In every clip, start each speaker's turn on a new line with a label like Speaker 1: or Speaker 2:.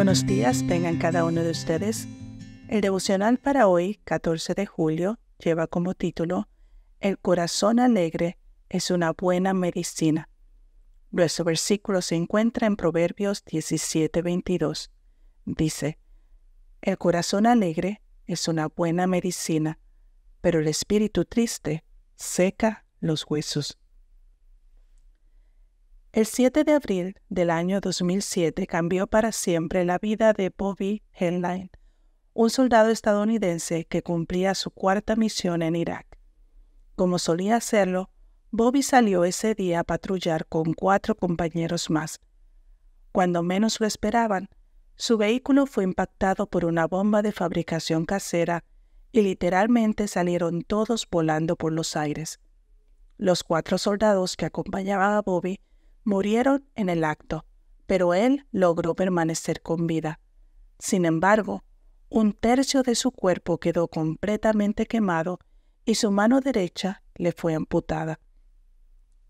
Speaker 1: buenos días tengan cada uno de ustedes. El devocional para hoy, 14 de julio, lleva como título El corazón alegre es una buena medicina. Nuestro versículo se encuentra en Proverbios 17:22. Dice, El corazón alegre es una buena medicina, pero el espíritu triste seca los huesos. El 7 de abril del año 2007 cambió para siempre la vida de Bobby Henline, un soldado estadounidense que cumplía su cuarta misión en Irak. Como solía hacerlo, Bobby salió ese día a patrullar con cuatro compañeros más. Cuando menos lo esperaban, su vehículo fue impactado por una bomba de fabricación casera y literalmente salieron todos volando por los aires. Los cuatro soldados que acompañaban a Bobby murieron en el acto, pero él logró permanecer con vida. Sin embargo, un tercio de su cuerpo quedó completamente quemado y su mano derecha le fue amputada.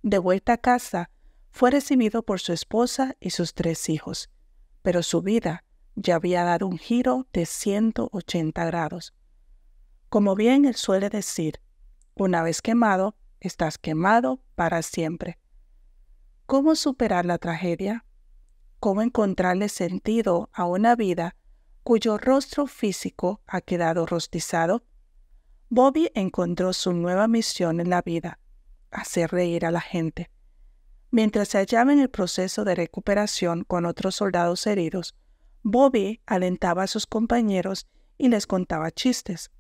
Speaker 1: De vuelta a casa, fue recibido por su esposa y sus tres hijos, pero su vida ya había dado un giro de 180 grados. Como bien él suele decir, una vez quemado, estás quemado para siempre. ¿Cómo superar la tragedia? ¿Cómo encontrarle sentido a una vida cuyo rostro físico ha quedado rostizado? Bobby encontró su nueva misión en la vida, hacer reír a la gente. Mientras se hallaba en el proceso de recuperación con otros soldados heridos, Bobby alentaba a sus compañeros y les contaba chistes.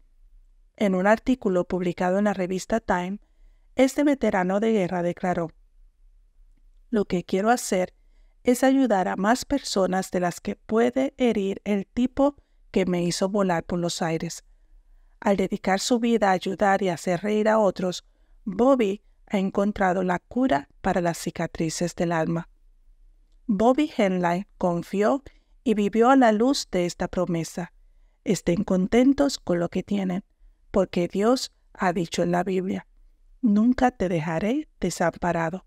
Speaker 1: En un artículo publicado en la revista Time, este veterano de guerra declaró, lo que quiero hacer es ayudar a más personas de las que puede herir el tipo que me hizo volar por los aires. Al dedicar su vida a ayudar y hacer reír a otros, Bobby ha encontrado la cura para las cicatrices del alma. Bobby Henley confió y vivió a la luz de esta promesa. Estén contentos con lo que tienen, porque Dios ha dicho en la Biblia, nunca te dejaré desamparado.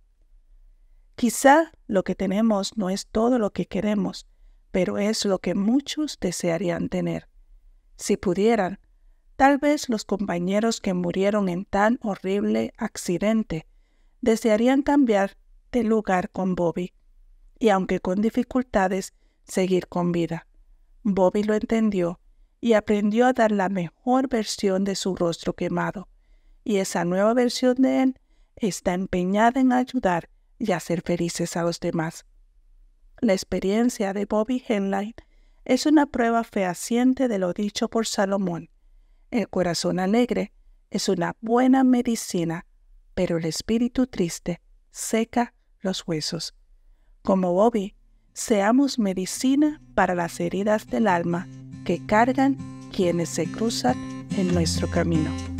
Speaker 1: Quizá lo que tenemos no es todo lo que queremos, pero es lo que muchos desearían tener. Si pudieran, tal vez los compañeros que murieron en tan horrible accidente desearían cambiar de lugar con Bobby, y aunque con dificultades, seguir con vida. Bobby lo entendió y aprendió a dar la mejor versión de su rostro quemado, y esa nueva versión de él está empeñada en ayudar y hacer felices a los demás. La experiencia de Bobby Henley es una prueba fehaciente de lo dicho por Salomón. El corazón alegre es una buena medicina, pero el espíritu triste seca los huesos. Como Bobby, seamos medicina para las heridas del alma que cargan quienes se cruzan en nuestro camino.